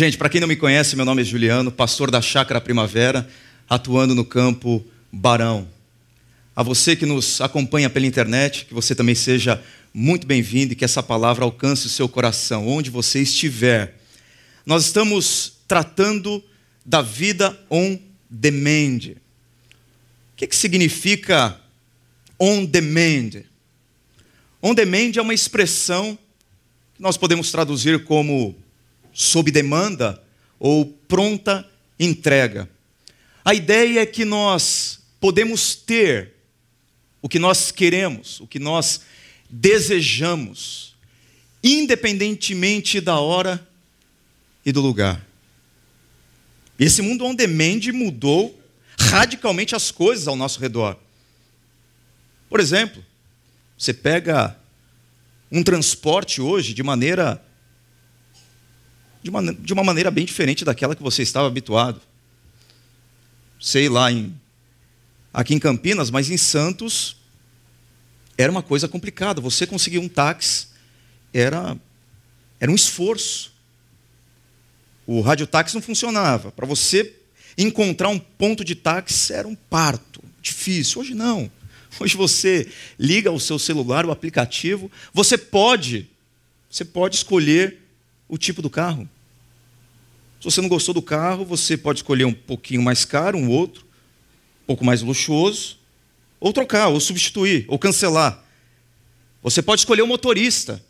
Gente, para quem não me conhece, meu nome é Juliano, pastor da Chácara Primavera, atuando no campo Barão. A você que nos acompanha pela internet, que você também seja muito bem-vindo e que essa palavra alcance o seu coração, onde você estiver. Nós estamos tratando da vida on demand. O que, que significa on demand? On demand é uma expressão que nós podemos traduzir como sob demanda ou pronta entrega. A ideia é que nós podemos ter o que nós queremos, o que nós desejamos, independentemente da hora e do lugar. Esse mundo on demand mudou radicalmente as coisas ao nosso redor. Por exemplo, você pega um transporte hoje de maneira de uma, de uma maneira bem diferente daquela que você estava habituado. Sei lá, em, aqui em Campinas, mas em Santos era uma coisa complicada. Você conseguir um táxi era, era um esforço. O radiotáxi não funcionava. Para você encontrar um ponto de táxi era um parto. Difícil. Hoje não. Hoje você liga o seu celular, o aplicativo, você pode, você pode escolher o tipo do carro. Se você não gostou do carro, você pode escolher um pouquinho mais caro, um outro, um pouco mais luxuoso, ou trocar, ou substituir, ou cancelar. Você pode escolher o motorista.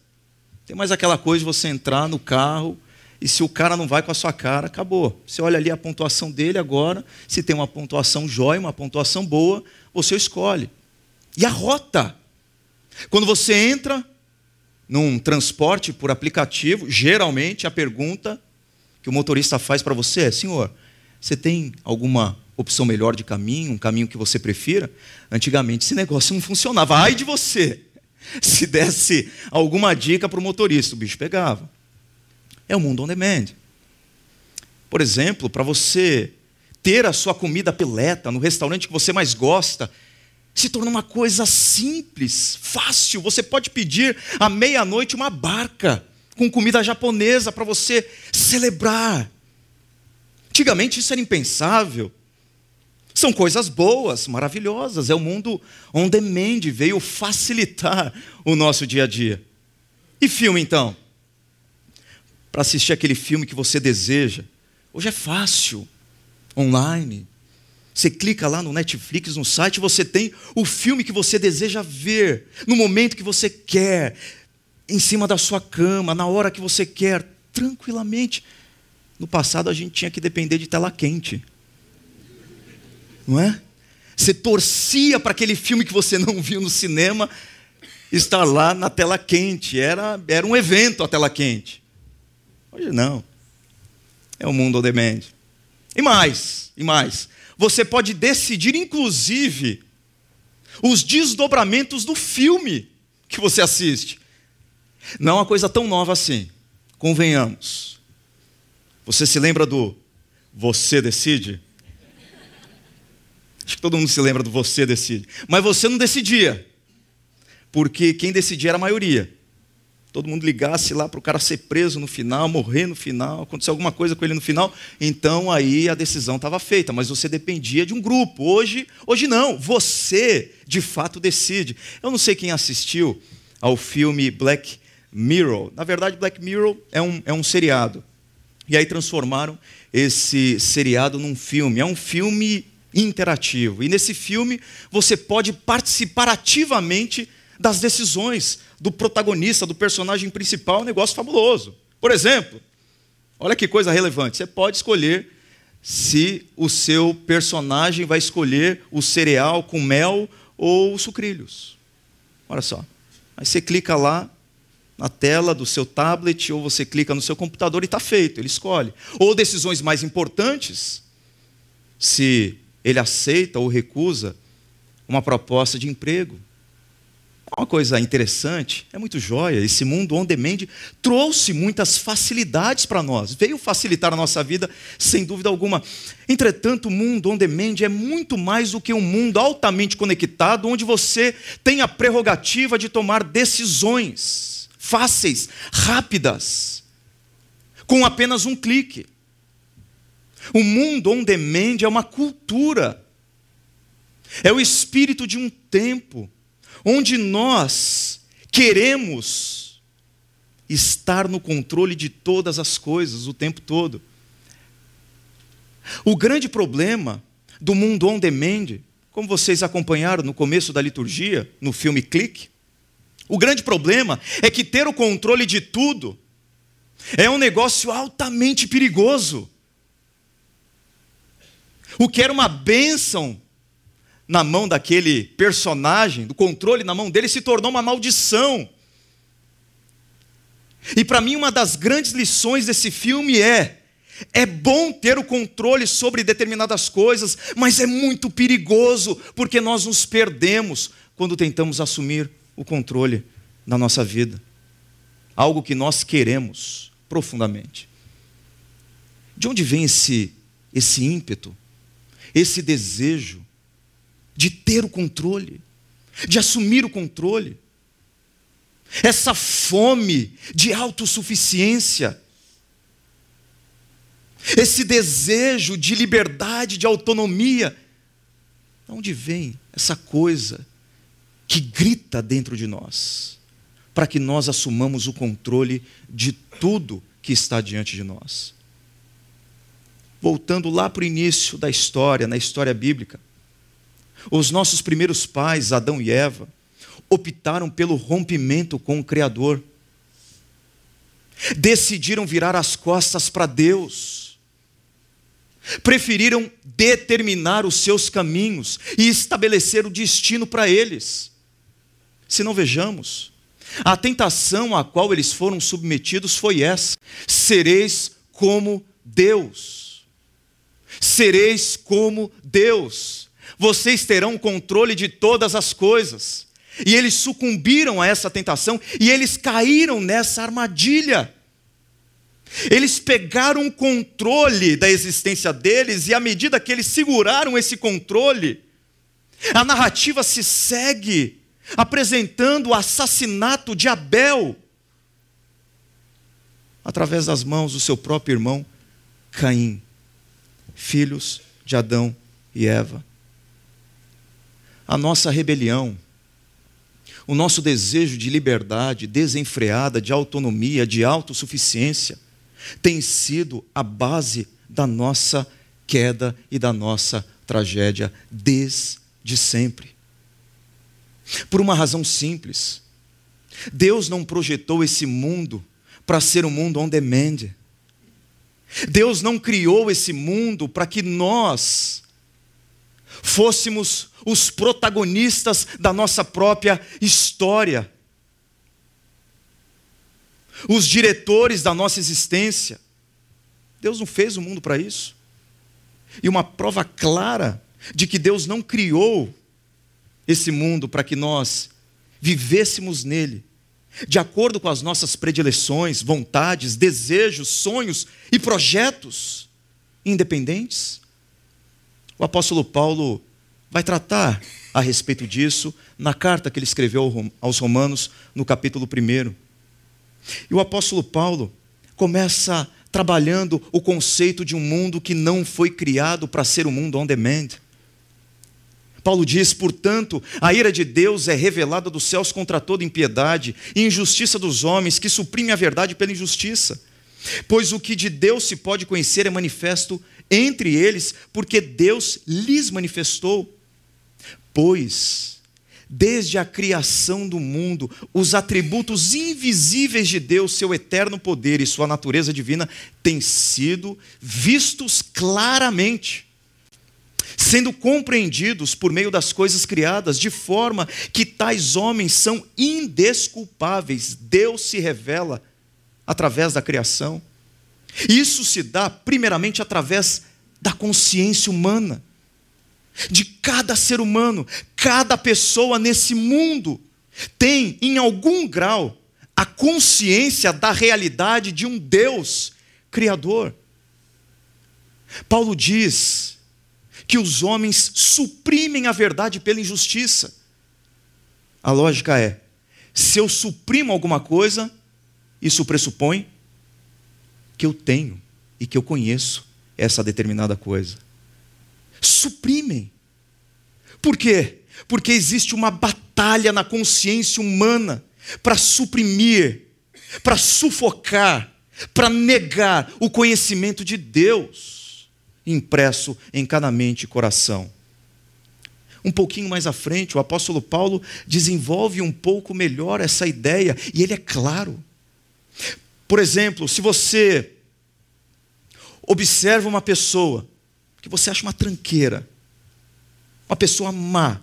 Tem mais aquela coisa de você entrar no carro e se o cara não vai com a sua cara, acabou. Você olha ali a pontuação dele agora, se tem uma pontuação jóia, uma pontuação boa, você escolhe. E a rota. Quando você entra, num transporte por aplicativo, geralmente a pergunta que o motorista faz para você é: senhor, você tem alguma opção melhor de caminho, um caminho que você prefira? Antigamente esse negócio não funcionava. Ai de você! Se desse alguma dica para o motorista, o bicho pegava. É o mundo on demand. Por exemplo, para você ter a sua comida peleta no restaurante que você mais gosta, se torna uma coisa simples, fácil. Você pode pedir à meia-noite uma barca com comida japonesa para você celebrar. Antigamente isso era impensável. São coisas boas, maravilhosas. É o mundo on demand, veio facilitar o nosso dia a dia. E filme então? Para assistir aquele filme que você deseja. Hoje é fácil, online. Você clica lá no Netflix, no site, você tem o filme que você deseja ver, no momento que você quer, em cima da sua cama, na hora que você quer, tranquilamente. No passado a gente tinha que depender de tela quente. Não é? Você torcia para aquele filme que você não viu no cinema estar lá na tela quente. Era, era um evento a tela quente. Hoje não. É o mundo on demand. E mais, e mais você pode decidir, inclusive, os desdobramentos do filme que você assiste. Não é uma coisa tão nova assim, convenhamos. Você se lembra do Você Decide? Acho que todo mundo se lembra do Você Decide. Mas você não decidia, porque quem decidia era a maioria todo mundo ligasse lá para o cara ser preso no final, morrer no final, acontecer alguma coisa com ele no final, então aí a decisão estava feita, mas você dependia de um grupo. Hoje, hoje não, você de fato decide. Eu não sei quem assistiu ao filme Black Mirror. Na verdade, Black Mirror é um, é um seriado. E aí transformaram esse seriado num filme. É um filme interativo. E nesse filme você pode participar ativamente das decisões do protagonista, do personagem principal, é um negócio fabuloso. Por exemplo, olha que coisa relevante: você pode escolher se o seu personagem vai escolher o cereal com mel ou sucrilhos. Olha só. Aí você clica lá na tela do seu tablet ou você clica no seu computador e está feito, ele escolhe. Ou decisões mais importantes, se ele aceita ou recusa uma proposta de emprego. Uma coisa interessante, é muito jóia, esse mundo on demand trouxe muitas facilidades para nós, veio facilitar a nossa vida, sem dúvida alguma. Entretanto, o mundo on demand é muito mais do que um mundo altamente conectado, onde você tem a prerrogativa de tomar decisões fáceis, rápidas, com apenas um clique. O mundo on demand é uma cultura, é o espírito de um tempo onde nós queremos estar no controle de todas as coisas o tempo todo. O grande problema do mundo on demand, como vocês acompanharam no começo da liturgia, no filme Clique, o grande problema é que ter o controle de tudo é um negócio altamente perigoso. O que era uma bênção na mão daquele personagem, do controle na mão dele, se tornou uma maldição. E para mim, uma das grandes lições desse filme é: é bom ter o controle sobre determinadas coisas, mas é muito perigoso, porque nós nos perdemos quando tentamos assumir o controle da nossa vida. Algo que nós queremos profundamente. De onde vem esse, esse ímpeto, esse desejo de ter o controle, de assumir o controle. Essa fome de autossuficiência, esse desejo de liberdade, de autonomia. De onde vem essa coisa que grita dentro de nós, para que nós assumamos o controle de tudo que está diante de nós? Voltando lá para o início da história, na história bíblica, os nossos primeiros pais, Adão e Eva, optaram pelo rompimento com o Criador. Decidiram virar as costas para Deus. Preferiram determinar os seus caminhos e estabelecer o destino para eles. Se não vejamos, a tentação a qual eles foram submetidos foi essa: sereis como Deus. Sereis como Deus vocês terão controle de todas as coisas. E eles sucumbiram a essa tentação e eles caíram nessa armadilha. Eles pegaram o controle da existência deles e à medida que eles seguraram esse controle, a narrativa se segue apresentando o assassinato de Abel através das mãos do seu próprio irmão Caim, filhos de Adão e Eva a nossa rebelião, o nosso desejo de liberdade desenfreada, de autonomia, de autossuficiência, tem sido a base da nossa queda e da nossa tragédia desde sempre. Por uma razão simples. Deus não projetou esse mundo para ser um mundo on demand. Deus não criou esse mundo para que nós fôssemos os protagonistas da nossa própria história, os diretores da nossa existência. Deus não fez o mundo para isso. E uma prova clara de que Deus não criou esse mundo para que nós vivêssemos nele, de acordo com as nossas predileções, vontades, desejos, sonhos e projetos independentes. O apóstolo Paulo vai tratar a respeito disso na carta que ele escreveu aos Romanos, no capítulo 1. E o apóstolo Paulo começa trabalhando o conceito de um mundo que não foi criado para ser um mundo on demand. Paulo diz, portanto, a ira de Deus é revelada dos céus contra toda impiedade e injustiça dos homens que suprime a verdade pela injustiça. Pois o que de Deus se pode conhecer é manifesto entre eles, porque Deus lhes manifestou. Pois, desde a criação do mundo, os atributos invisíveis de Deus, seu eterno poder e sua natureza divina, têm sido vistos claramente, sendo compreendidos por meio das coisas criadas, de forma que tais homens são indesculpáveis. Deus se revela através da criação. Isso se dá primeiramente através da consciência humana. de cada ser humano, cada pessoa nesse mundo tem, em algum grau, a consciência da realidade de um Deus Criador. Paulo diz que os homens suprimem a verdade pela injustiça. A lógica é: se eu suprimo alguma coisa, isso pressupõe que eu tenho e que eu conheço essa determinada coisa. Suprimem. Por quê? Porque existe uma batalha na consciência humana para suprimir, para sufocar, para negar o conhecimento de Deus impresso em cada mente e coração. Um pouquinho mais à frente, o apóstolo Paulo desenvolve um pouco melhor essa ideia, e ele é claro. Por exemplo, se você observa uma pessoa que você acha uma tranqueira, uma pessoa má,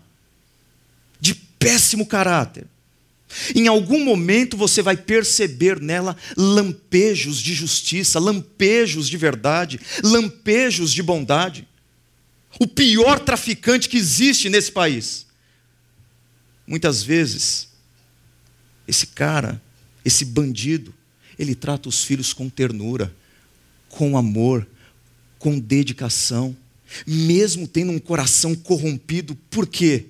de péssimo caráter, em algum momento você vai perceber nela lampejos de justiça, lampejos de verdade, lampejos de bondade. O pior traficante que existe nesse país. Muitas vezes, esse cara, esse bandido, ele trata os filhos com ternura, com amor, com dedicação, mesmo tendo um coração corrompido. Por quê?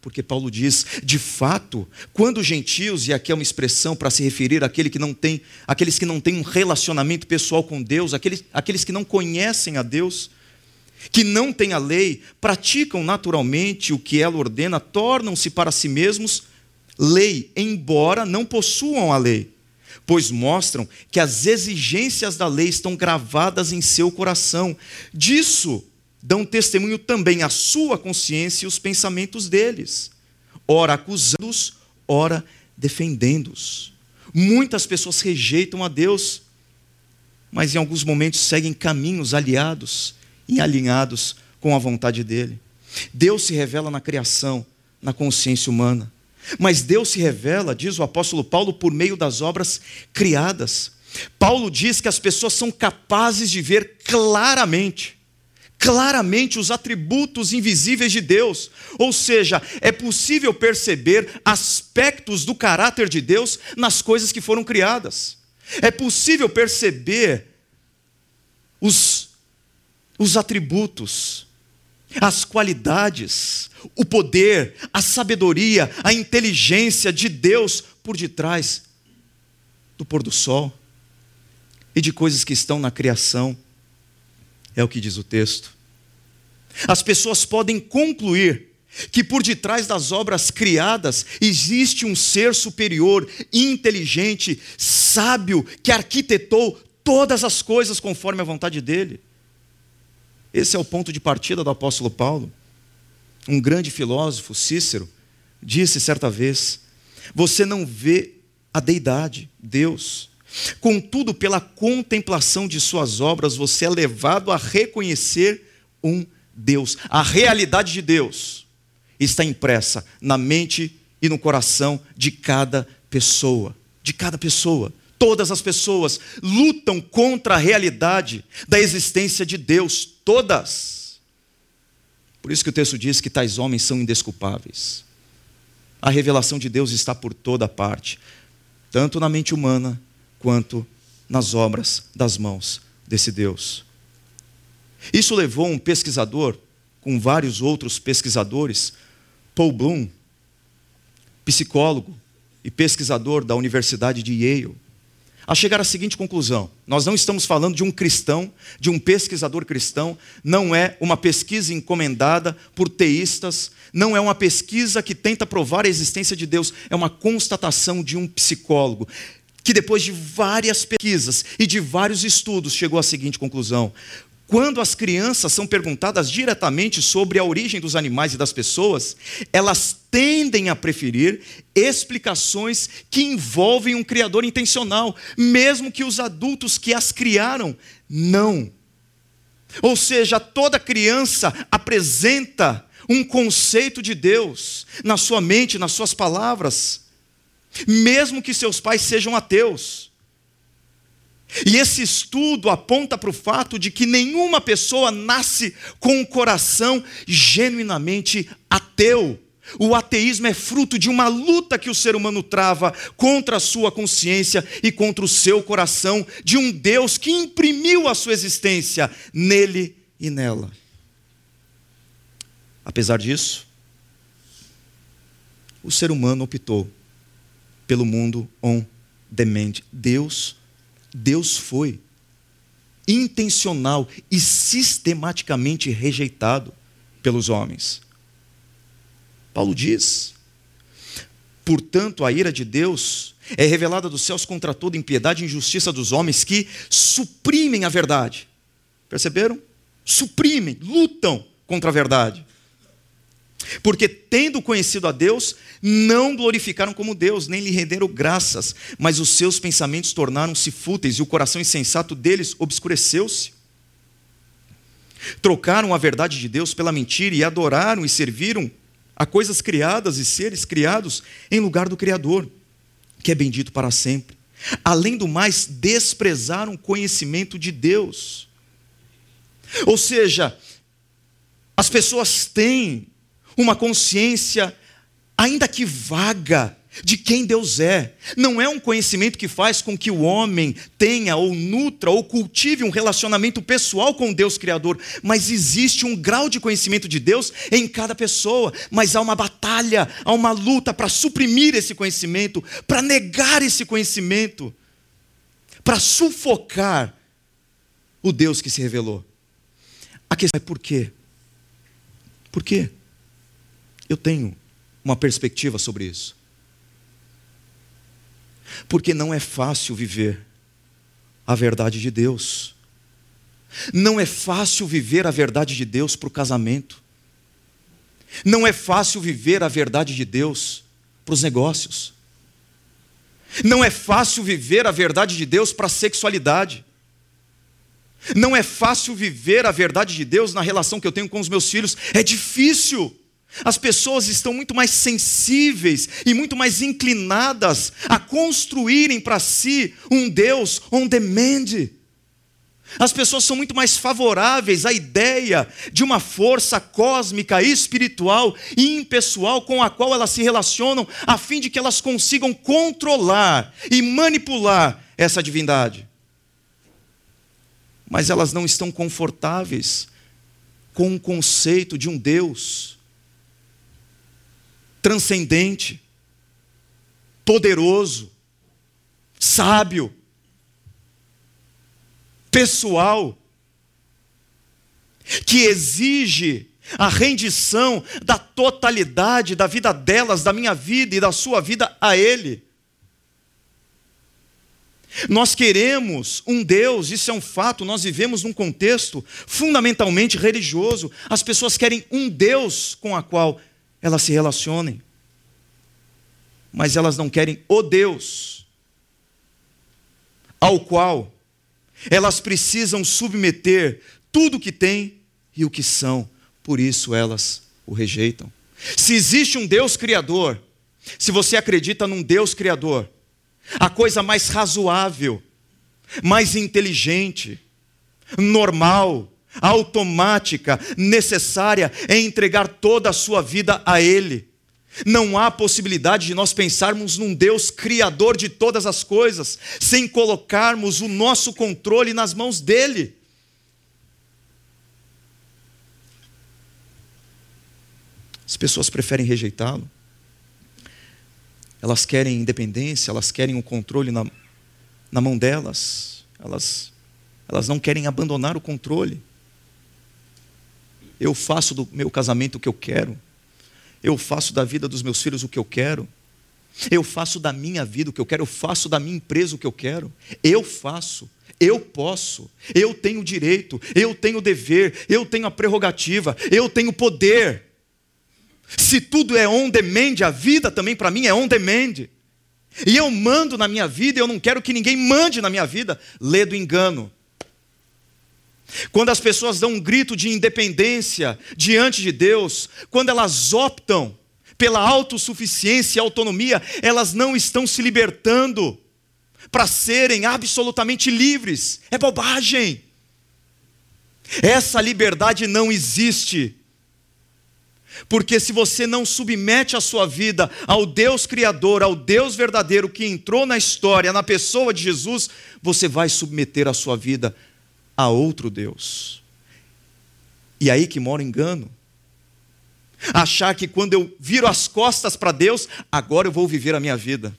Porque Paulo diz, de fato, quando gentios, e aqui é uma expressão para se referir àquele que não tem, aqueles que não têm um relacionamento pessoal com Deus, aqueles, aqueles que não conhecem a Deus, que não têm a lei, praticam naturalmente o que ela ordena, tornam-se para si mesmos lei, embora não possuam a lei, pois mostram que as exigências da lei estão gravadas em seu coração. Disso dão testemunho também a sua consciência e os pensamentos deles, ora acusando-os, ora defendendo-os. Muitas pessoas rejeitam a Deus, mas em alguns momentos seguem caminhos aliados e alinhados com a vontade dele. Deus se revela na criação, na consciência humana. Mas Deus se revela, diz o apóstolo Paulo, por meio das obras criadas. Paulo diz que as pessoas são capazes de ver claramente claramente os atributos invisíveis de Deus. Ou seja, é possível perceber aspectos do caráter de Deus nas coisas que foram criadas. É possível perceber os, os atributos, as qualidades, o poder, a sabedoria, a inteligência de Deus por detrás do pôr do sol e de coisas que estão na criação. É o que diz o texto. As pessoas podem concluir que por detrás das obras criadas existe um ser superior, inteligente, sábio, que arquitetou todas as coisas conforme a vontade dele. Esse é o ponto de partida do apóstolo Paulo. Um grande filósofo, Cícero, disse certa vez: Você não vê a deidade, Deus, Contudo, pela contemplação de suas obras, você é levado a reconhecer um Deus. A realidade de Deus está impressa na mente e no coração de cada pessoa. De cada pessoa. Todas as pessoas lutam contra a realidade da existência de Deus. Todas. Por isso que o texto diz que tais homens são indesculpáveis. A revelação de Deus está por toda parte, tanto na mente humana quanto nas obras das mãos desse Deus. Isso levou um pesquisador, com vários outros pesquisadores, Paul Bloom, psicólogo e pesquisador da Universidade de Yale, a chegar à seguinte conclusão: nós não estamos falando de um cristão, de um pesquisador cristão, não é uma pesquisa encomendada por teístas, não é uma pesquisa que tenta provar a existência de Deus, é uma constatação de um psicólogo que depois de várias pesquisas e de vários estudos chegou à seguinte conclusão: quando as crianças são perguntadas diretamente sobre a origem dos animais e das pessoas, elas tendem a preferir explicações que envolvem um criador intencional, mesmo que os adultos que as criaram não. Ou seja, toda criança apresenta um conceito de Deus na sua mente, nas suas palavras mesmo que seus pais sejam ateus. E esse estudo aponta para o fato de que nenhuma pessoa nasce com um coração genuinamente ateu. O ateísmo é fruto de uma luta que o ser humano trava contra a sua consciência e contra o seu coração, de um Deus que imprimiu a sua existência nele e nela. Apesar disso, o ser humano optou pelo mundo on demand. Deus, Deus foi intencional e sistematicamente rejeitado pelos homens. Paulo diz: Portanto, a ira de Deus é revelada dos céus contra toda impiedade e injustiça dos homens que suprimem a verdade. Perceberam? Suprimem, lutam contra a verdade. Porque, tendo conhecido a Deus, não glorificaram como Deus, nem lhe renderam graças, mas os seus pensamentos tornaram-se fúteis e o coração insensato deles obscureceu-se. Trocaram a verdade de Deus pela mentira e adoraram e serviram a coisas criadas e seres criados em lugar do Criador, que é bendito para sempre. Além do mais, desprezaram o conhecimento de Deus. Ou seja, as pessoas têm uma consciência, ainda que vaga, de quem Deus é. Não é um conhecimento que faz com que o homem tenha ou nutra ou cultive um relacionamento pessoal com Deus Criador, mas existe um grau de conhecimento de Deus em cada pessoa. Mas há uma batalha, há uma luta para suprimir esse conhecimento, para negar esse conhecimento, para sufocar o Deus que se revelou. A questão é por quê? Por quê? Eu tenho uma perspectiva sobre isso. Porque não é fácil viver a verdade de Deus. Não é fácil viver a verdade de Deus para o casamento. Não é fácil viver a verdade de Deus para os negócios. Não é fácil viver a verdade de Deus para a sexualidade. Não é fácil viver a verdade de Deus na relação que eu tenho com os meus filhos. É difícil. As pessoas estão muito mais sensíveis e muito mais inclinadas a construírem para si um Deus on demand. As pessoas são muito mais favoráveis à ideia de uma força cósmica, espiritual e impessoal com a qual elas se relacionam, a fim de que elas consigam controlar e manipular essa divindade. Mas elas não estão confortáveis com o conceito de um Deus transcendente, poderoso, sábio, pessoal, que exige a rendição da totalidade da vida delas, da minha vida e da sua vida a Ele. Nós queremos um Deus, isso é um fato, nós vivemos num contexto fundamentalmente religioso. As pessoas querem um Deus com a qual elas se relacionem, mas elas não querem o Deus ao qual elas precisam submeter tudo o que têm e o que são, por isso elas o rejeitam. Se existe um Deus criador, se você acredita num Deus criador, a coisa mais razoável, mais inteligente, normal, automática, necessária é entregar toda a sua vida a Ele. Não há possibilidade de nós pensarmos num Deus criador de todas as coisas, sem colocarmos o nosso controle nas mãos dele. As pessoas preferem rejeitá-lo. Elas querem independência, elas querem o controle na, na mão delas. Elas, elas não querem abandonar o controle. Eu faço do meu casamento o que eu quero. Eu faço da vida dos meus filhos o que eu quero. Eu faço da minha vida o que eu quero. Eu faço da minha empresa o que eu quero. Eu faço. Eu posso. Eu tenho direito. Eu tenho dever. Eu tenho a prerrogativa. Eu tenho poder. Se tudo é on demand, a vida também para mim é on demand. E eu mando na minha vida, eu não quero que ninguém mande na minha vida. Lê do engano. Quando as pessoas dão um grito de independência diante de Deus, quando elas optam pela autossuficiência e autonomia, elas não estão se libertando para serem absolutamente livres. É bobagem. Essa liberdade não existe. Porque se você não submete a sua vida ao Deus Criador, ao Deus verdadeiro que entrou na história, na pessoa de Jesus, você vai submeter a sua vida a outro Deus. E aí que mora o engano. Achar que quando eu viro as costas para Deus, agora eu vou viver a minha vida.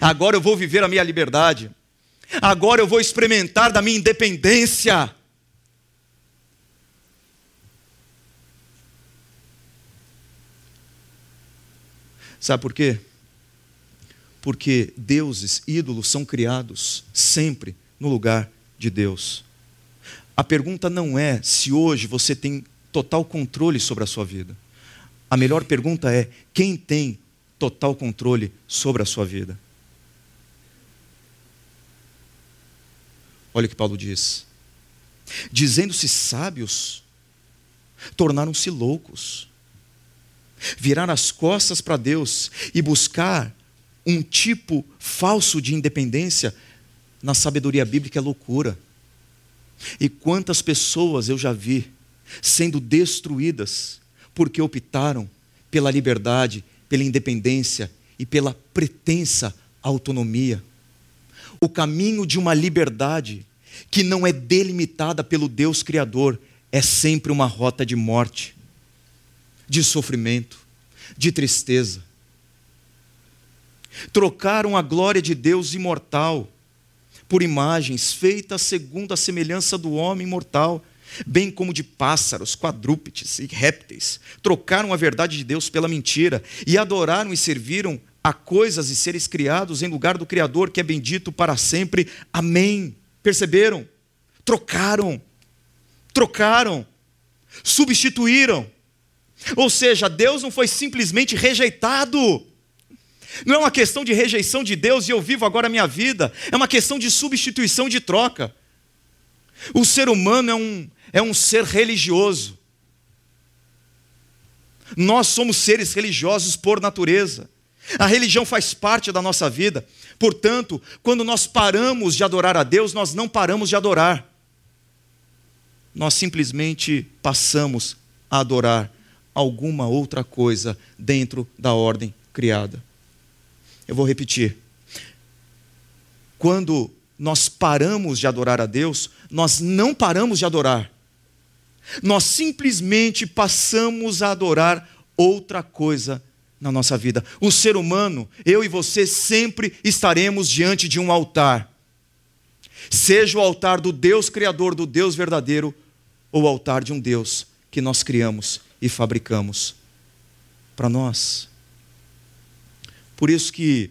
Agora eu vou viver a minha liberdade. Agora eu vou experimentar da minha independência. Sabe por quê? Porque deuses, ídolos são criados sempre no lugar de Deus. A pergunta não é se hoje você tem total controle sobre a sua vida. A melhor pergunta é: quem tem total controle sobre a sua vida? Olha o que Paulo diz. Dizendo-se sábios, tornaram-se loucos. Virar as costas para Deus e buscar um tipo falso de independência na sabedoria bíblica é loucura. E quantas pessoas eu já vi sendo destruídas porque optaram pela liberdade, pela independência e pela pretensa autonomia o caminho de uma liberdade que não é delimitada pelo Deus Criador é sempre uma rota de morte, de sofrimento, de tristeza. Trocaram a glória de Deus imortal por imagens feitas segundo a semelhança do homem mortal, bem como de pássaros, quadrúpedes e répteis. Trocaram a verdade de Deus pela mentira e adoraram e serviram a coisas e seres criados em lugar do Criador que é bendito para sempre. Amém. Perceberam? Trocaram. Trocaram. Substituíram. Ou seja, Deus não foi simplesmente rejeitado. Não é uma questão de rejeição de Deus e eu vivo agora a minha vida. É uma questão de substituição de troca. O ser humano é um, é um ser religioso. Nós somos seres religiosos por natureza. A religião faz parte da nossa vida. Portanto, quando nós paramos de adorar a Deus, nós não paramos de adorar. Nós simplesmente passamos a adorar alguma outra coisa dentro da ordem criada. Eu vou repetir. Quando nós paramos de adorar a Deus, nós não paramos de adorar. Nós simplesmente passamos a adorar outra coisa na nossa vida. O ser humano, eu e você, sempre estaremos diante de um altar. Seja o altar do Deus Criador, do Deus verdadeiro, ou o altar de um Deus que nós criamos e fabricamos para nós. Por isso que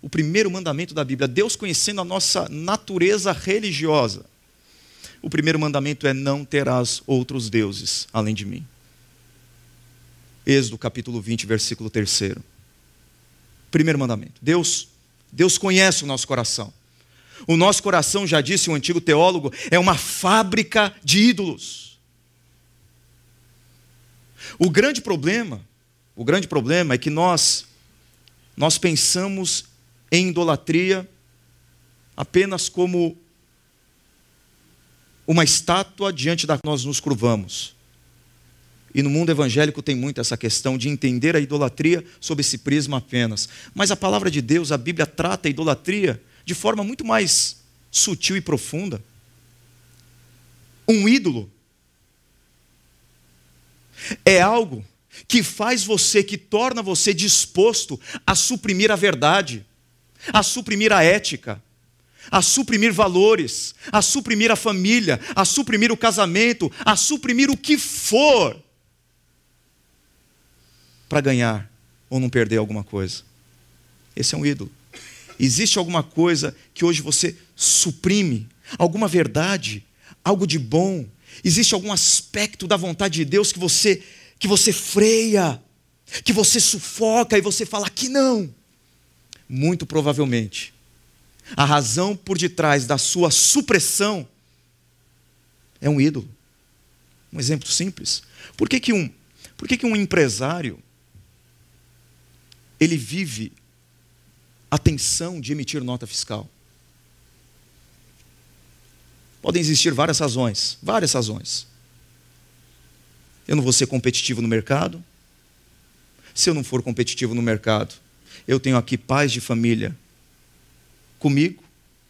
o primeiro mandamento da Bíblia, Deus conhecendo a nossa natureza religiosa, o primeiro mandamento é: não terás outros deuses além de mim. Êxodo capítulo 20, versículo 3. Primeiro mandamento. Deus, Deus conhece o nosso coração. O nosso coração, já disse um antigo teólogo, é uma fábrica de ídolos. O grande problema, o grande problema é que nós nós pensamos em idolatria apenas como uma estátua diante da que nós nos curvamos. E no mundo evangélico tem muito essa questão de entender a idolatria sob esse prisma apenas. Mas a palavra de Deus, a Bíblia trata a idolatria de forma muito mais sutil e profunda. Um ídolo é algo que faz você, que torna você disposto a suprimir a verdade, a suprimir a ética, a suprimir valores, a suprimir a família, a suprimir o casamento, a suprimir o que for para ganhar ou não perder alguma coisa. Esse é um ídolo. Existe alguma coisa que hoje você suprime, alguma verdade, algo de bom, existe algum aspecto da vontade de Deus que você que você freia, que você sufoca e você fala que não. Muito provavelmente, a razão por detrás da sua supressão é um ídolo. Um exemplo simples. Por que, que, um, por que, que um empresário ele vive atenção de emitir nota fiscal? Podem existir várias razões, várias razões. Eu não vou ser competitivo no mercado. Se eu não for competitivo no mercado, eu tenho aqui pais de família comigo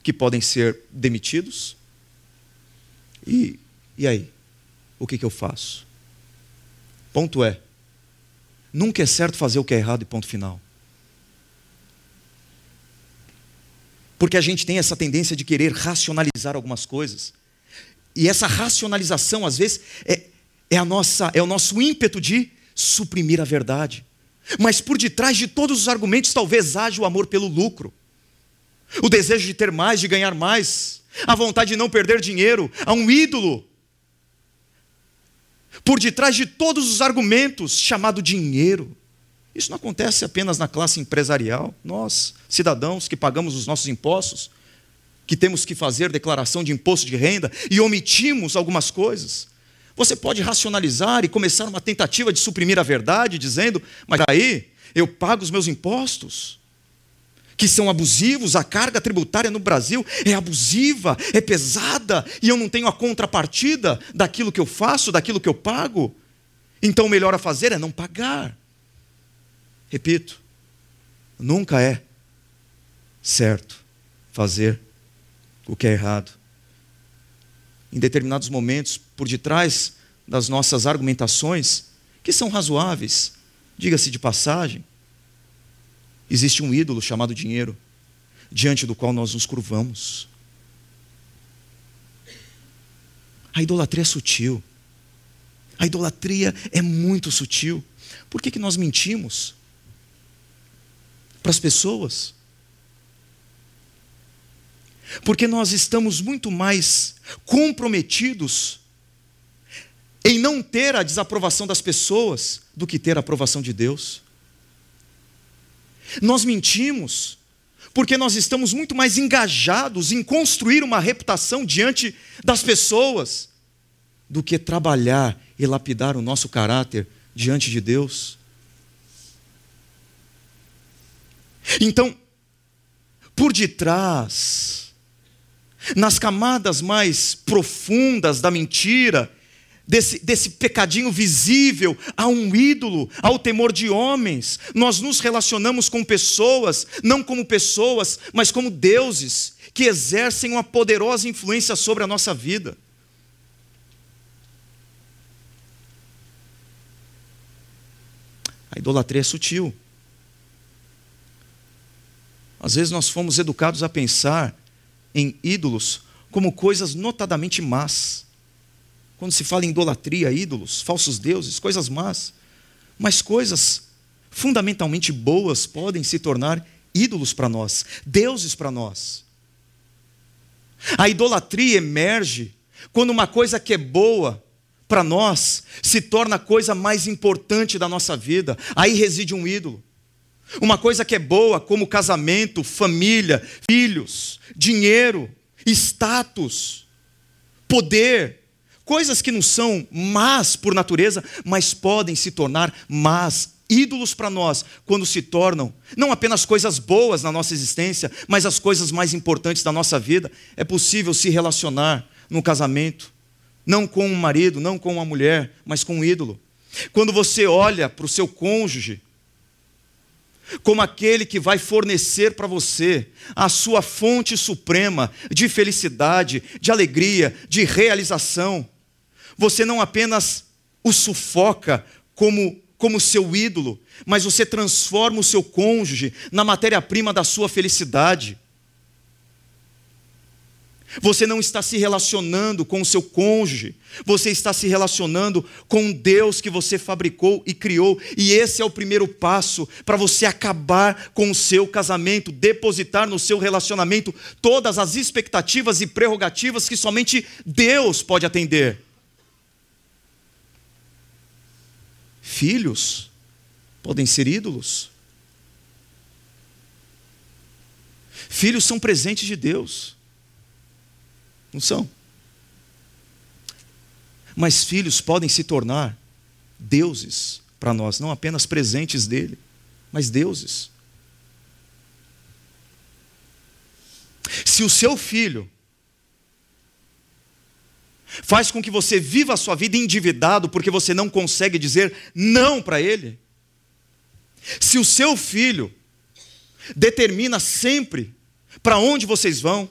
que podem ser demitidos. E, e aí? O que, que eu faço? Ponto é: nunca é certo fazer o que é errado e ponto final. Porque a gente tem essa tendência de querer racionalizar algumas coisas. E essa racionalização, às vezes, é, é, a nossa, é o nosso ímpeto de suprimir a verdade. Mas por detrás de todos os argumentos, talvez haja o amor pelo lucro, o desejo de ter mais, de ganhar mais, a vontade de não perder dinheiro, a um ídolo. Por detrás de todos os argumentos, chamado dinheiro. Isso não acontece apenas na classe empresarial. Nós, cidadãos que pagamos os nossos impostos, que temos que fazer declaração de imposto de renda e omitimos algumas coisas. Você pode racionalizar e começar uma tentativa de suprimir a verdade, dizendo: mas aí eu pago os meus impostos, que são abusivos, a carga tributária no Brasil é abusiva, é pesada, e eu não tenho a contrapartida daquilo que eu faço, daquilo que eu pago. Então o melhor a fazer é não pagar. Repito, nunca é certo fazer o que é errado em determinados momentos, por detrás das nossas argumentações, que são razoáveis, diga-se de passagem, existe um ídolo chamado dinheiro, diante do qual nós nos curvamos. A idolatria é sutil. A idolatria é muito sutil. Por que, que nós mentimos? Para as pessoas? Porque nós estamos muito mais comprometidos em não ter a desaprovação das pessoas do que ter a aprovação de Deus. Nós mentimos porque nós estamos muito mais engajados em construir uma reputação diante das pessoas do que trabalhar e lapidar o nosso caráter diante de Deus. Então, por detrás nas camadas mais profundas da mentira, desse, desse pecadinho visível, há um ídolo, ao temor de homens. Nós nos relacionamos com pessoas, não como pessoas, mas como deuses, que exercem uma poderosa influência sobre a nossa vida. A idolatria é sutil. Às vezes nós fomos educados a pensar em ídolos como coisas notadamente más. Quando se fala em idolatria, ídolos, falsos deuses, coisas más. Mas coisas fundamentalmente boas podem se tornar ídolos para nós, deuses para nós. A idolatria emerge quando uma coisa que é boa para nós se torna a coisa mais importante da nossa vida. Aí reside um ídolo. Uma coisa que é boa, como casamento, família, filhos, dinheiro, status, poder, coisas que não são más por natureza, mas podem se tornar más, ídolos para nós, quando se tornam não apenas coisas boas na nossa existência, mas as coisas mais importantes da nossa vida. É possível se relacionar no casamento, não com um marido, não com uma mulher, mas com um ídolo. Quando você olha para o seu cônjuge, como aquele que vai fornecer para você a sua fonte suprema de felicidade, de alegria, de realização. Você não apenas o sufoca como como seu ídolo, mas você transforma o seu cônjuge na matéria-prima da sua felicidade. Você não está se relacionando com o seu cônjuge, você está se relacionando com Deus que você fabricou e criou, e esse é o primeiro passo para você acabar com o seu casamento, depositar no seu relacionamento todas as expectativas e prerrogativas que somente Deus pode atender. Filhos podem ser ídolos. Filhos são presentes de Deus. Não são. Mas filhos podem se tornar deuses para nós, não apenas presentes dele, mas deuses. Se o seu filho faz com que você viva a sua vida endividado porque você não consegue dizer não para ele, se o seu filho determina sempre para onde vocês vão,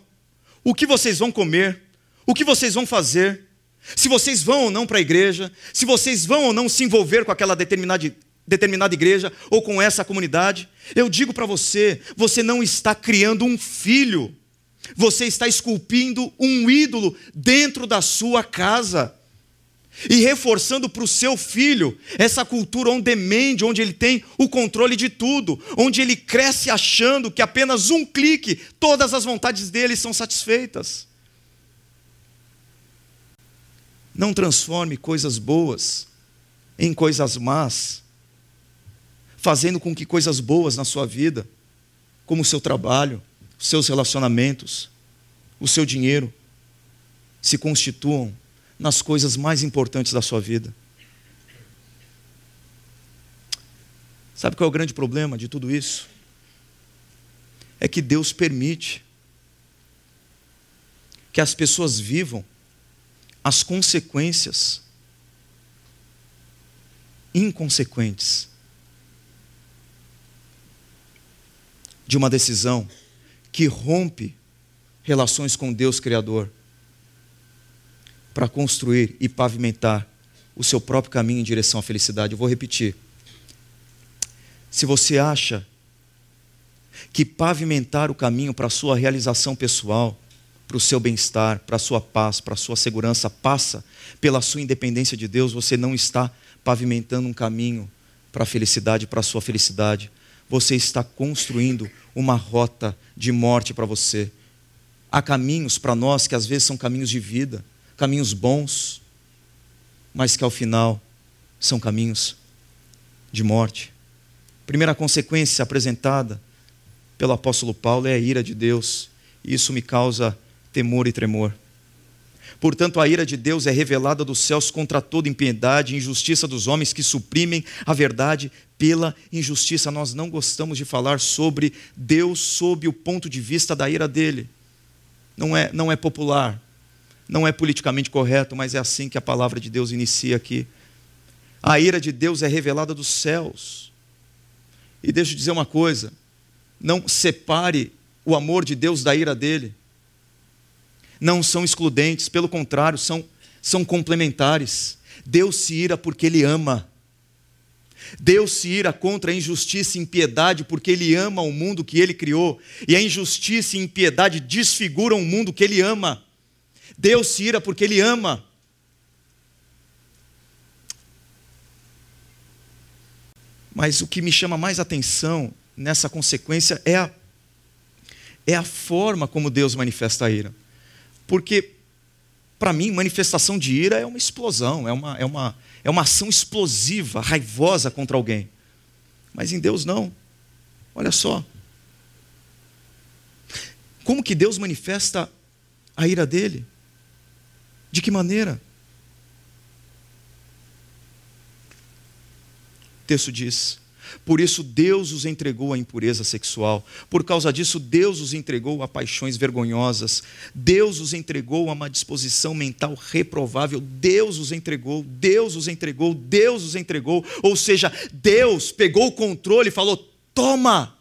o que vocês vão comer, o que vocês vão fazer, se vocês vão ou não para a igreja, se vocês vão ou não se envolver com aquela determinada, determinada igreja ou com essa comunidade, eu digo para você: você não está criando um filho, você está esculpindo um ídolo dentro da sua casa e reforçando para o seu filho essa cultura on demand, onde ele tem o controle de tudo, onde ele cresce achando que apenas um clique todas as vontades dele são satisfeitas. Não transforme coisas boas em coisas más, fazendo com que coisas boas na sua vida, como o seu trabalho, os seus relacionamentos, o seu dinheiro, se constituam nas coisas mais importantes da sua vida. Sabe qual é o grande problema de tudo isso? É que Deus permite que as pessoas vivam as consequências inconsequentes de uma decisão que rompe relações com Deus Criador para construir e pavimentar o seu próprio caminho em direção à felicidade. Eu vou repetir. Se você acha que pavimentar o caminho para a sua realização pessoal, para o seu bem-estar, para a sua paz, para a sua segurança passa pela sua independência de Deus, você não está pavimentando um caminho para a felicidade, para a sua felicidade. Você está construindo uma rota de morte para você. Há caminhos para nós que às vezes são caminhos de vida caminhos bons, mas que ao final são caminhos de morte. Primeira consequência apresentada pelo apóstolo Paulo é a ira de Deus, e isso me causa temor e tremor. Portanto, a ira de Deus é revelada dos céus contra toda impiedade e injustiça dos homens que suprimem a verdade pela injustiça. Nós não gostamos de falar sobre Deus sob o ponto de vista da ira dele. Não é, não é popular. Não é politicamente correto, mas é assim que a palavra de Deus inicia aqui. A ira de Deus é revelada dos céus. E deixa eu dizer uma coisa: não separe o amor de Deus da ira dele. Não são excludentes, pelo contrário, são, são complementares. Deus se ira porque Ele ama. Deus se ira contra a injustiça e impiedade porque Ele ama o mundo que Ele criou. E a injustiça e impiedade desfiguram o mundo que Ele ama. Deus se ira porque Ele ama. Mas o que me chama mais atenção nessa consequência é a, é a forma como Deus manifesta a ira. Porque, para mim, manifestação de ira é uma explosão, é uma, é, uma, é uma ação explosiva, raivosa contra alguém. Mas em Deus não. Olha só. Como que Deus manifesta a ira dele? De que maneira? O texto diz: Por isso Deus os entregou à impureza sexual. Por causa disso, Deus os entregou a paixões vergonhosas. Deus os entregou a uma disposição mental reprovável. Deus os entregou, Deus os entregou, Deus os entregou. Ou seja, Deus pegou o controle e falou: Toma!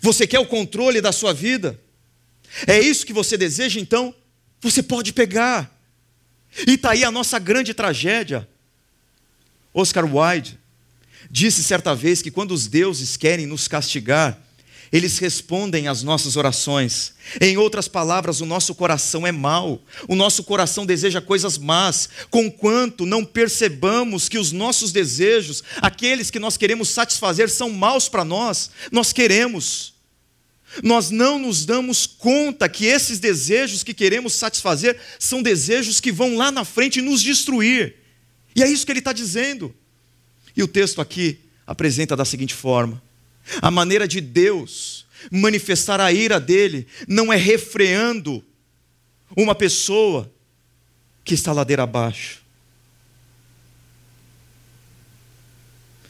Você quer o controle da sua vida? É isso que você deseja, então? Você pode pegar. E está aí a nossa grande tragédia. Oscar Wilde disse certa vez que quando os deuses querem nos castigar, eles respondem às nossas orações. Em outras palavras, o nosso coração é mau, o nosso coração deseja coisas más, conquanto não percebamos que os nossos desejos, aqueles que nós queremos satisfazer, são maus para nós, nós queremos nós não nos damos conta que esses desejos que queremos satisfazer são desejos que vão lá na frente nos destruir. E é isso que ele está dizendo. E o texto aqui apresenta da seguinte forma: a maneira de Deus manifestar a ira dele não é refreando uma pessoa que está ladeira abaixo,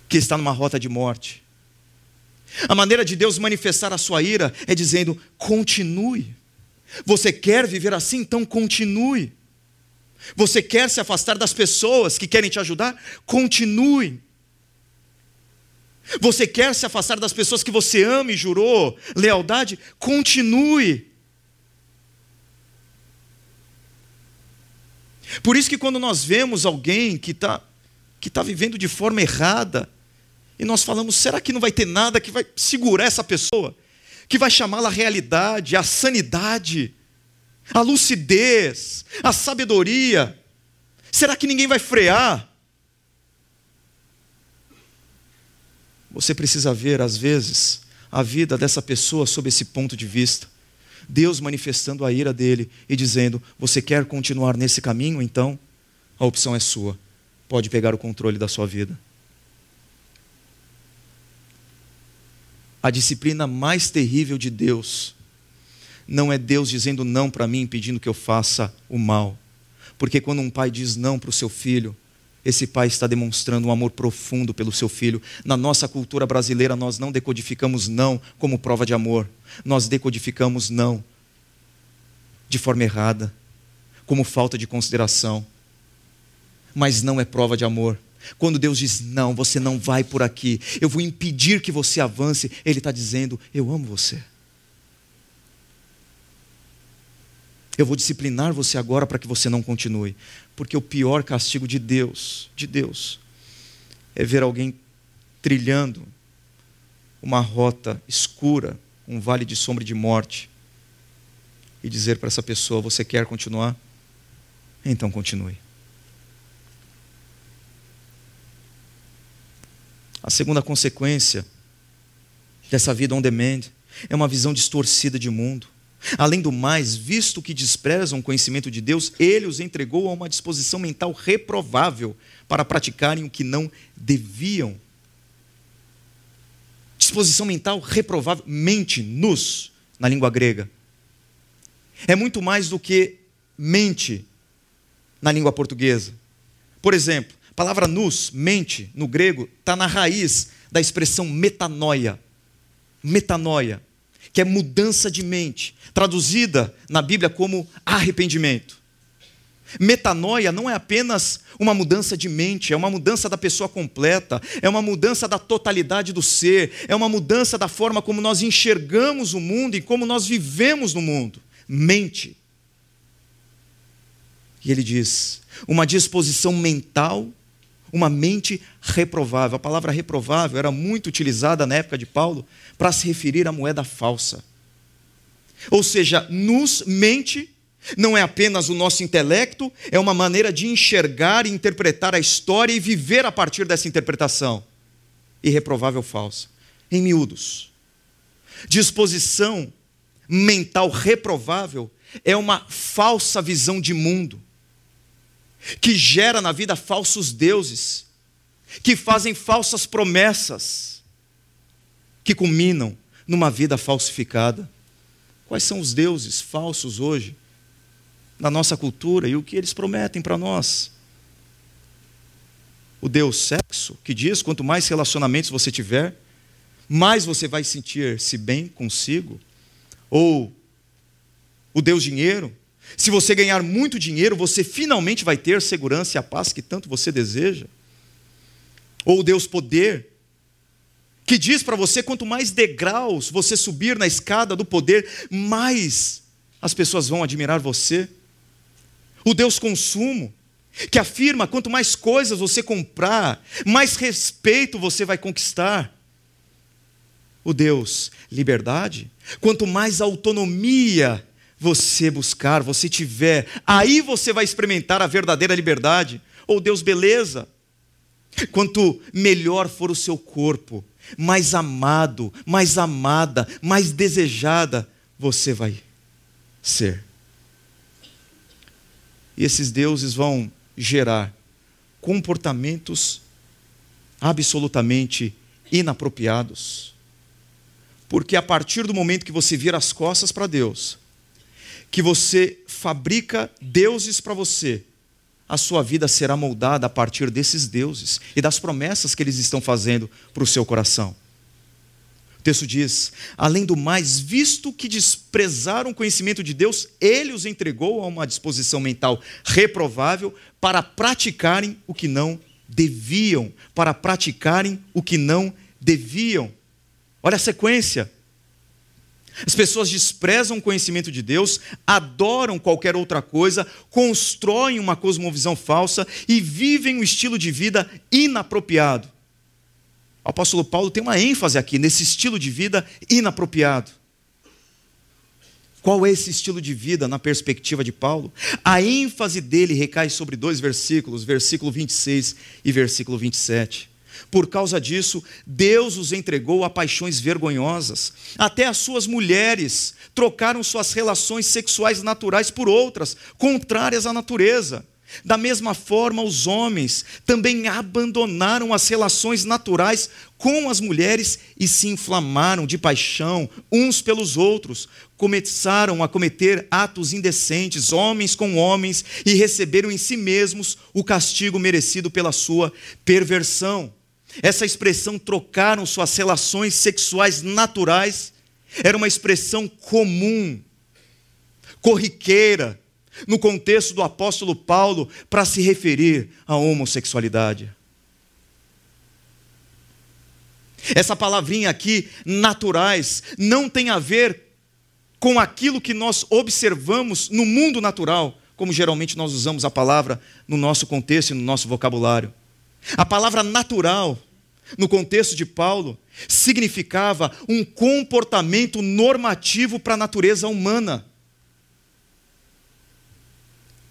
que está numa rota de morte. A maneira de Deus manifestar a sua ira é dizendo: continue. Você quer viver assim? Então continue. Você quer se afastar das pessoas que querem te ajudar? Continue. Você quer se afastar das pessoas que você ama e jurou lealdade? Continue. Por isso que quando nós vemos alguém que está que tá vivendo de forma errada, e nós falamos, será que não vai ter nada que vai segurar essa pessoa? Que vai chamá-la à realidade, à sanidade, à lucidez, à sabedoria? Será que ninguém vai frear? Você precisa ver, às vezes, a vida dessa pessoa sob esse ponto de vista. Deus manifestando a ira dele e dizendo: Você quer continuar nesse caminho? Então, a opção é sua. Pode pegar o controle da sua vida. A disciplina mais terrível de Deus não é Deus dizendo não para mim, pedindo que eu faça o mal. Porque quando um pai diz não para o seu filho, esse pai está demonstrando um amor profundo pelo seu filho. Na nossa cultura brasileira, nós não decodificamos não como prova de amor. Nós decodificamos não de forma errada, como falta de consideração. Mas não é prova de amor. Quando Deus diz não, você não vai por aqui, eu vou impedir que você avance, Ele está dizendo: eu amo você. Eu vou disciplinar você agora para que você não continue. Porque o pior castigo de Deus, de Deus, é ver alguém trilhando uma rota escura, um vale de sombra de morte, e dizer para essa pessoa: Você quer continuar? Então continue. A segunda consequência dessa vida on demand é uma visão distorcida de mundo. Além do mais, visto que desprezam o conhecimento de Deus, ele os entregou a uma disposição mental reprovável para praticarem o que não deviam. Disposição mental reprovável, mente-nos, na língua grega. É muito mais do que mente na língua portuguesa. Por exemplo, a palavra nos, mente, no grego, está na raiz da expressão metanoia. Metanoia que é mudança de mente, traduzida na Bíblia como arrependimento. Metanoia não é apenas uma mudança de mente, é uma mudança da pessoa completa, é uma mudança da totalidade do ser, é uma mudança da forma como nós enxergamos o mundo e como nós vivemos no mundo. Mente. E ele diz: uma disposição mental, uma mente reprovável. A palavra reprovável era muito utilizada na época de Paulo para se referir à moeda falsa. Ou seja, nos mente não é apenas o nosso intelecto, é uma maneira de enxergar e interpretar a história e viver a partir dessa interpretação. Irreprovável falsa. Em miúdos. Disposição mental reprovável é uma falsa visão de mundo que gera na vida falsos deuses, que fazem falsas promessas que culminam numa vida falsificada. Quais são os deuses falsos hoje na nossa cultura e o que eles prometem para nós? O Deus sexo, que diz: quanto mais relacionamentos você tiver, mais você vai sentir-se bem consigo. Ou o Deus dinheiro, se você ganhar muito dinheiro, você finalmente vai ter segurança e a paz que tanto você deseja. Ou Deus poder, que diz para você: quanto mais degraus você subir na escada do poder, mais as pessoas vão admirar você. O Deus consumo, que afirma: quanto mais coisas você comprar, mais respeito você vai conquistar. O Deus liberdade, quanto mais autonomia você buscar, você tiver, aí você vai experimentar a verdadeira liberdade. Ou Deus beleza, quanto melhor for o seu corpo, mais amado, mais amada, mais desejada você vai ser. E esses deuses vão gerar comportamentos absolutamente inapropriados. Porque a partir do momento que você vira as costas para Deus, que você fabrica deuses para você, a sua vida será moldada a partir desses deuses e das promessas que eles estão fazendo para o seu coração. texto diz: Além do mais, visto que desprezaram o conhecimento de Deus, ele os entregou a uma disposição mental reprovável para praticarem o que não deviam, para praticarem o que não deviam. Olha a sequência. As pessoas desprezam o conhecimento de Deus, adoram qualquer outra coisa, constroem uma cosmovisão falsa e vivem um estilo de vida inapropriado. O apóstolo Paulo tem uma ênfase aqui nesse estilo de vida inapropriado. Qual é esse estilo de vida na perspectiva de Paulo? A ênfase dele recai sobre dois versículos, versículo 26 e versículo 27. Por causa disso, Deus os entregou a paixões vergonhosas. Até as suas mulheres trocaram suas relações sexuais naturais por outras, contrárias à natureza. Da mesma forma, os homens também abandonaram as relações naturais com as mulheres e se inflamaram de paixão uns pelos outros. Começaram a cometer atos indecentes, homens com homens, e receberam em si mesmos o castigo merecido pela sua perversão. Essa expressão trocaram suas relações sexuais naturais era uma expressão comum, corriqueira no contexto do apóstolo Paulo para se referir à homossexualidade. Essa palavrinha aqui, naturais, não tem a ver com aquilo que nós observamos no mundo natural, como geralmente nós usamos a palavra no nosso contexto e no nosso vocabulário. A palavra natural, no contexto de Paulo, significava um comportamento normativo para a natureza humana.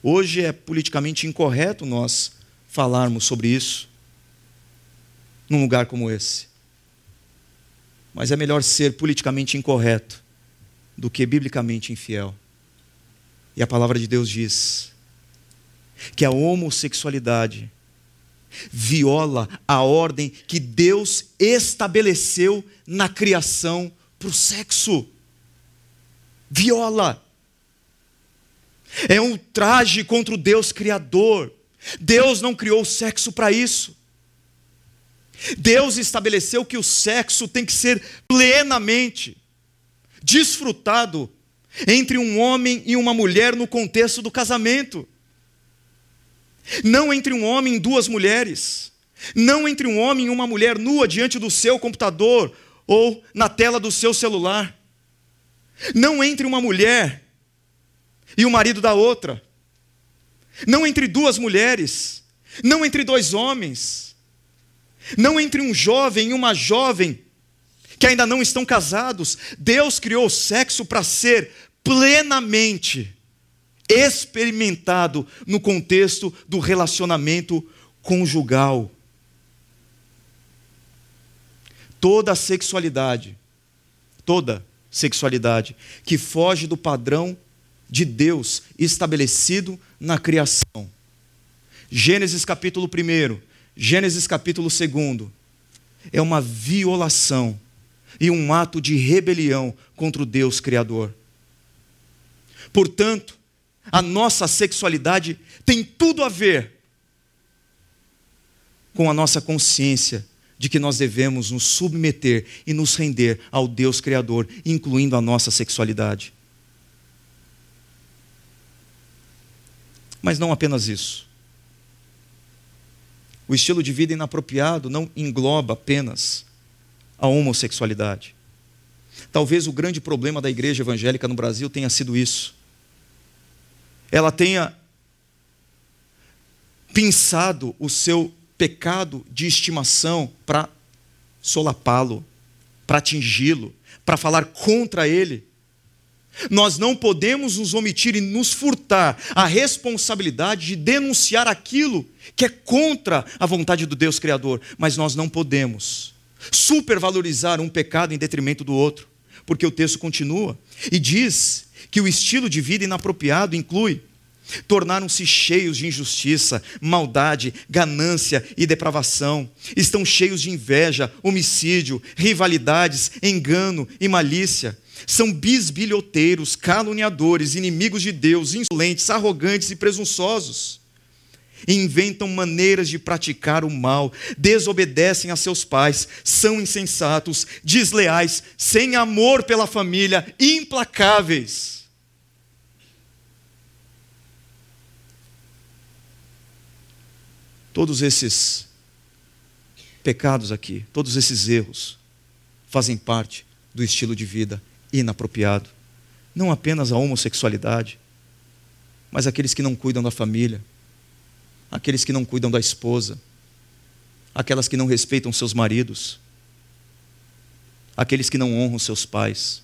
Hoje é politicamente incorreto nós falarmos sobre isso num lugar como esse. Mas é melhor ser politicamente incorreto do que biblicamente infiel. E a palavra de Deus diz que a homossexualidade viola a ordem que Deus estabeleceu na criação para o sexo. Viola. É um traje contra o Deus Criador. Deus não criou o sexo para isso. Deus estabeleceu que o sexo tem que ser plenamente desfrutado entre um homem e uma mulher no contexto do casamento. Não entre um homem e duas mulheres. Não entre um homem e uma mulher nua diante do seu computador ou na tela do seu celular. Não entre uma mulher e o marido da outra. Não entre duas mulheres, não entre dois homens, não entre um jovem e uma jovem que ainda não estão casados. Deus criou o sexo para ser plenamente experimentado no contexto do relacionamento conjugal. Toda sexualidade, toda sexualidade que foge do padrão de Deus estabelecido na criação. Gênesis capítulo 1, Gênesis capítulo 2, é uma violação e um ato de rebelião contra o Deus Criador. Portanto, a nossa sexualidade tem tudo a ver com a nossa consciência de que nós devemos nos submeter e nos render ao Deus Criador, incluindo a nossa sexualidade. Mas não apenas isso. O estilo de vida inapropriado não engloba apenas a homossexualidade. Talvez o grande problema da igreja evangélica no Brasil tenha sido isso. Ela tenha pensado o seu pecado de estimação para solapá-lo, para atingi-lo, para falar contra ele. Nós não podemos nos omitir e nos furtar a responsabilidade de denunciar aquilo que é contra a vontade do Deus Criador, mas nós não podemos supervalorizar um pecado em detrimento do outro, porque o texto continua e diz que o estilo de vida inapropriado inclui Tornaram-se cheios de injustiça, maldade, ganância e depravação. Estão cheios de inveja, homicídio, rivalidades, engano e malícia são bisbilhoteiros, caluniadores, inimigos de Deus, insolentes, arrogantes e presunçosos. Inventam maneiras de praticar o mal, desobedecem a seus pais, são insensatos, desleais, sem amor pela família, implacáveis. Todos esses pecados aqui, todos esses erros, fazem parte do estilo de vida inapropriado. Não apenas a homossexualidade, mas aqueles que não cuidam da família, aqueles que não cuidam da esposa, aquelas que não respeitam seus maridos, aqueles que não honram seus pais.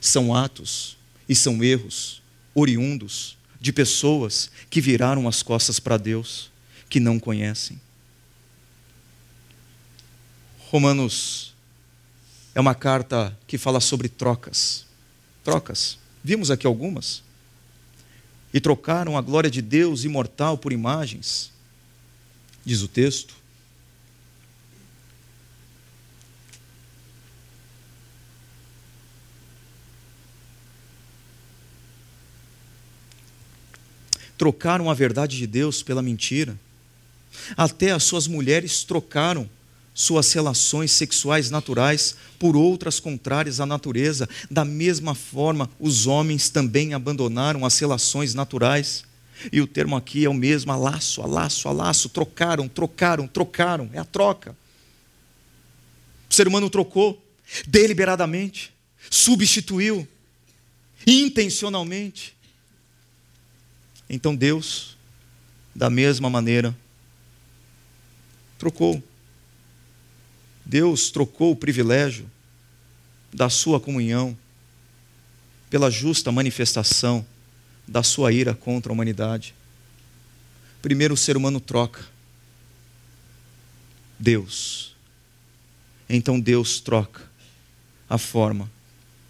São atos e são erros oriundos de pessoas que viraram as costas para Deus, que não conhecem. Romanos é uma carta que fala sobre trocas. Trocas. Vimos aqui algumas. E trocaram a glória de Deus imortal por imagens, diz o texto. Trocaram a verdade de Deus pela mentira. Até as suas mulheres trocaram suas relações sexuais naturais por outras contrárias à natureza. Da mesma forma, os homens também abandonaram as relações naturais. E o termo aqui é o mesmo, a laço, a laço, laço, trocaram, trocaram, trocaram, é a troca. O ser humano trocou deliberadamente, substituiu, intencionalmente. Então Deus, da mesma maneira, trocou. Deus trocou o privilégio da sua comunhão pela justa manifestação da sua ira contra a humanidade. Primeiro o ser humano troca. Deus. Então Deus troca a forma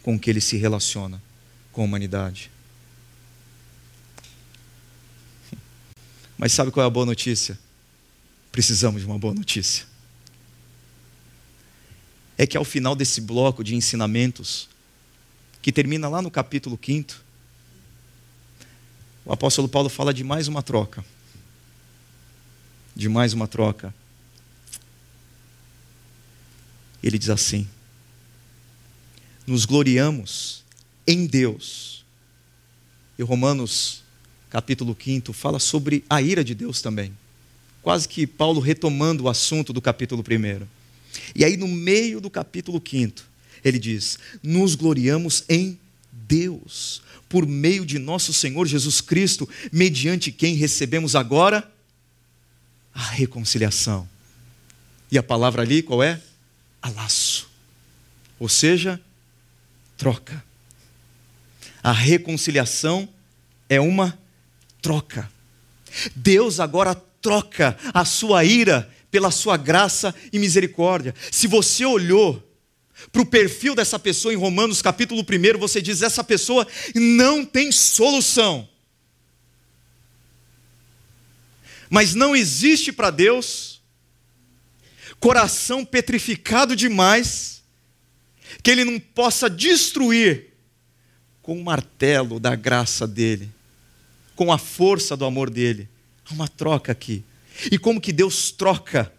com que ele se relaciona com a humanidade. Mas sabe qual é a boa notícia? Precisamos de uma boa notícia é que ao final desse bloco de ensinamentos, que termina lá no capítulo 5, o apóstolo Paulo fala de mais uma troca. De mais uma troca. Ele diz assim: Nos gloriamos em Deus. E Romanos, capítulo 5, fala sobre a ira de Deus também. Quase que Paulo retomando o assunto do capítulo 1. E aí, no meio do capítulo 5, ele diz: Nos gloriamos em Deus, por meio de nosso Senhor Jesus Cristo, mediante quem recebemos agora a reconciliação. E a palavra ali qual é? Alaço. Ou seja, troca. A reconciliação é uma troca. Deus agora troca a sua ira pela sua graça e misericórdia. Se você olhou para o perfil dessa pessoa em Romanos capítulo 1, você diz: essa pessoa não tem solução. Mas não existe para Deus coração petrificado demais que Ele não possa destruir com o martelo da graça dEle, com a força do amor dEle. Há uma troca aqui. E como que Deus troca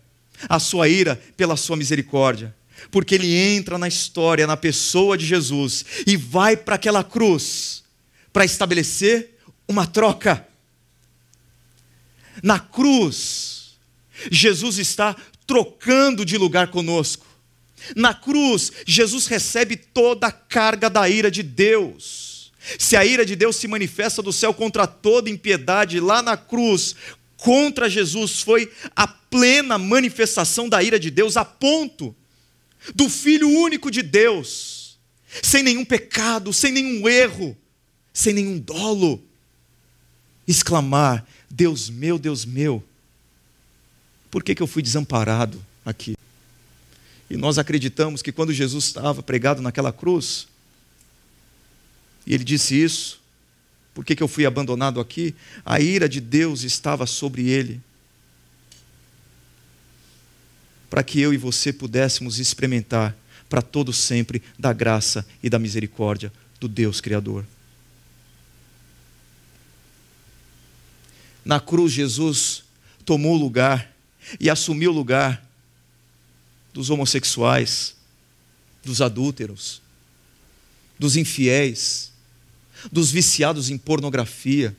a sua ira pela sua misericórdia? Porque ele entra na história, na pessoa de Jesus e vai para aquela cruz para estabelecer uma troca. Na cruz, Jesus está trocando de lugar conosco. Na cruz, Jesus recebe toda a carga da ira de Deus. Se a ira de Deus se manifesta do céu contra toda impiedade, lá na cruz, contra Jesus foi a plena manifestação da ira de Deus, a ponto do Filho único de Deus, sem nenhum pecado, sem nenhum erro, sem nenhum dolo, exclamar: Deus meu, Deus meu, por que, que eu fui desamparado aqui? E nós acreditamos que quando Jesus estava pregado naquela cruz, e ele disse isso, por que, que eu fui abandonado aqui? A ira de Deus estava sobre ele. Para que eu e você pudéssemos experimentar para todo sempre da graça e da misericórdia do Deus Criador. Na cruz, Jesus tomou o lugar e assumiu o lugar dos homossexuais, dos adúlteros, dos infiéis, dos viciados em pornografia,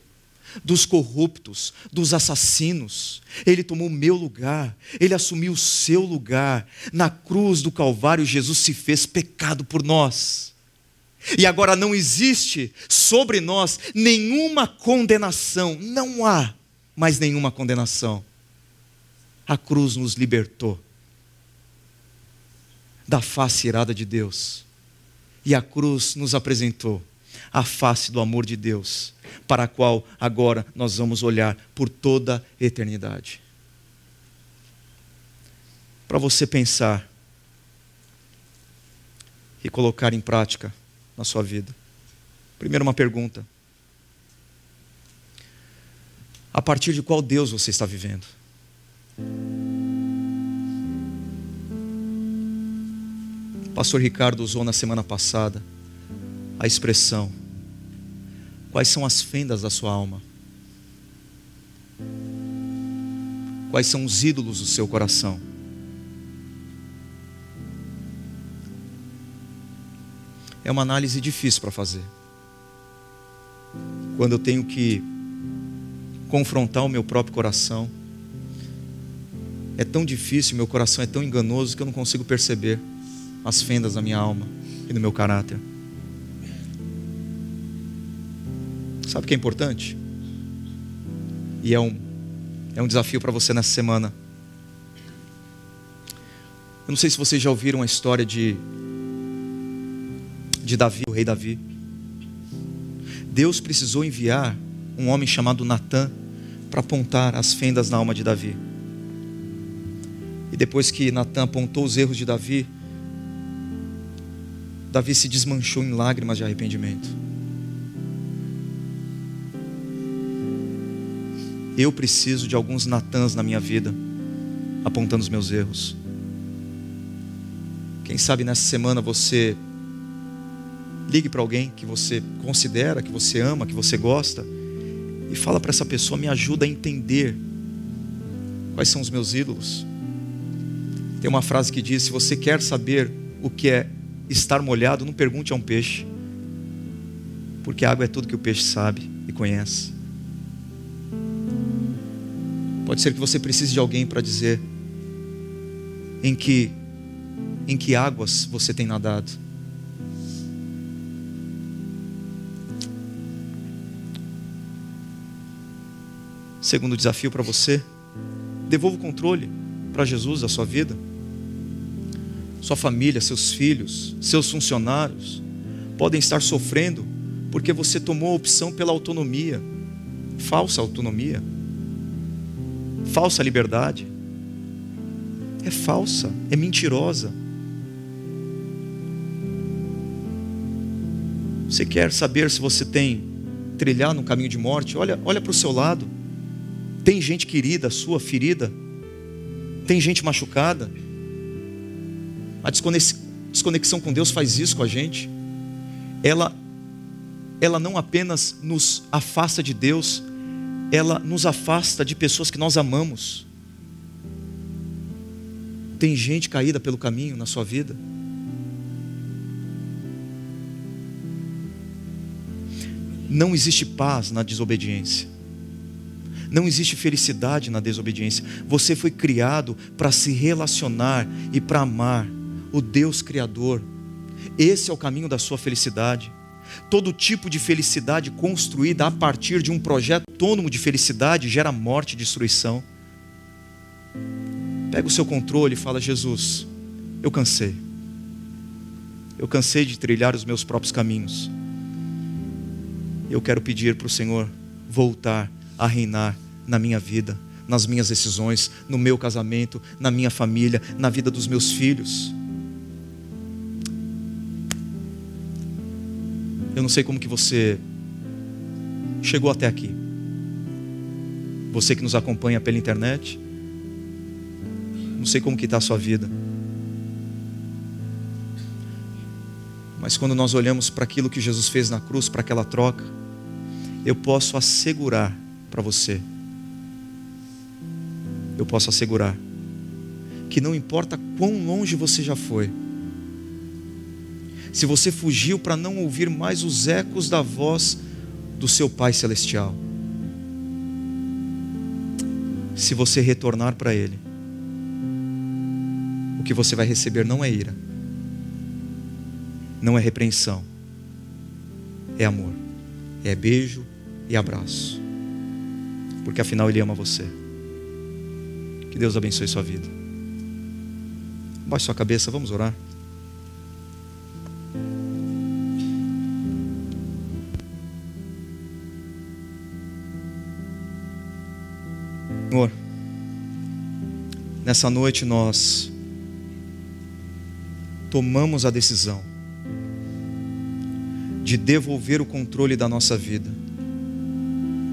dos corruptos, dos assassinos. Ele tomou o meu lugar, ele assumiu o seu lugar. Na cruz do Calvário, Jesus se fez pecado por nós. E agora não existe sobre nós nenhuma condenação, não há mais nenhuma condenação. A cruz nos libertou da face irada de Deus. E a cruz nos apresentou a face do amor de Deus, para a qual agora nós vamos olhar por toda a eternidade. Para você pensar e colocar em prática na sua vida. Primeiro, uma pergunta: a partir de qual Deus você está vivendo? Pastor Ricardo usou na semana passada a expressão: quais são as fendas da sua alma? Quais são os ídolos do seu coração? É uma análise difícil para fazer. Quando eu tenho que confrontar o meu próprio coração, é tão difícil, meu coração é tão enganoso que eu não consigo perceber as fendas da minha alma e do meu caráter. Sabe o que é importante? E é um, é um desafio para você nessa semana. Eu não sei se vocês já ouviram a história de, de Davi, o rei Davi. Deus precisou enviar um homem chamado Natã para apontar as fendas na alma de Davi. E depois que Natã apontou os erros de Davi, Davi se desmanchou em lágrimas de arrependimento. Eu preciso de alguns Natãs na minha vida, apontando os meus erros. Quem sabe nessa semana você ligue para alguém que você considera, que você ama, que você gosta, e fala para essa pessoa: me ajuda a entender quais são os meus ídolos. Tem uma frase que diz: se você quer saber o que é estar molhado, não pergunte a um peixe, porque a água é tudo que o peixe sabe e conhece. Pode ser que você precise de alguém para dizer em que em que águas você tem nadado. Segundo desafio para você, devolva o controle para Jesus da sua vida. Sua família, seus filhos, seus funcionários podem estar sofrendo porque você tomou a opção pela autonomia, falsa autonomia falsa liberdade. É falsa, é mentirosa. Você quer saber se você tem trilhar no caminho de morte? Olha, olha para o seu lado. Tem gente querida, sua ferida. Tem gente machucada. A desconexão com Deus faz isso com a gente. Ela, ela não apenas nos afasta de Deus, ela nos afasta de pessoas que nós amamos. Tem gente caída pelo caminho na sua vida. Não existe paz na desobediência. Não existe felicidade na desobediência. Você foi criado para se relacionar e para amar o Deus Criador. Esse é o caminho da sua felicidade. Todo tipo de felicidade construída a partir de um projeto autônomo de felicidade gera morte e destruição. Pega o seu controle e fala: Jesus, eu cansei. Eu cansei de trilhar os meus próprios caminhos. Eu quero pedir para o Senhor voltar a reinar na minha vida, nas minhas decisões, no meu casamento, na minha família, na vida dos meus filhos. Eu não sei como que você chegou até aqui. Você que nos acompanha pela internet. Não sei como que está a sua vida. Mas quando nós olhamos para aquilo que Jesus fez na cruz, para aquela troca, eu posso assegurar para você eu posso assegurar que não importa quão longe você já foi, se você fugiu para não ouvir mais os ecos da voz do seu Pai Celestial, se você retornar para Ele, o que você vai receber não é ira, não é repreensão, é amor, é beijo e abraço, porque afinal Ele ama você. Que Deus abençoe sua vida. Baixe sua cabeça, vamos orar. Nessa noite nós tomamos a decisão de devolver o controle da nossa vida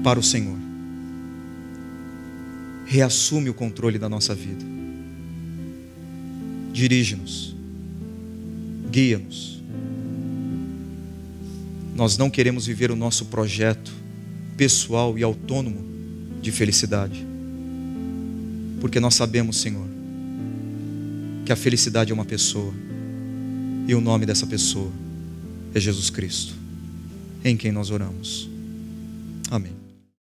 para o Senhor. Reassume o controle da nossa vida. Dirige-nos. Guia-nos. Nós não queremos viver o nosso projeto pessoal e autônomo de felicidade porque nós sabemos, Senhor, que a felicidade é uma pessoa, e o nome dessa pessoa é Jesus Cristo, em quem nós oramos.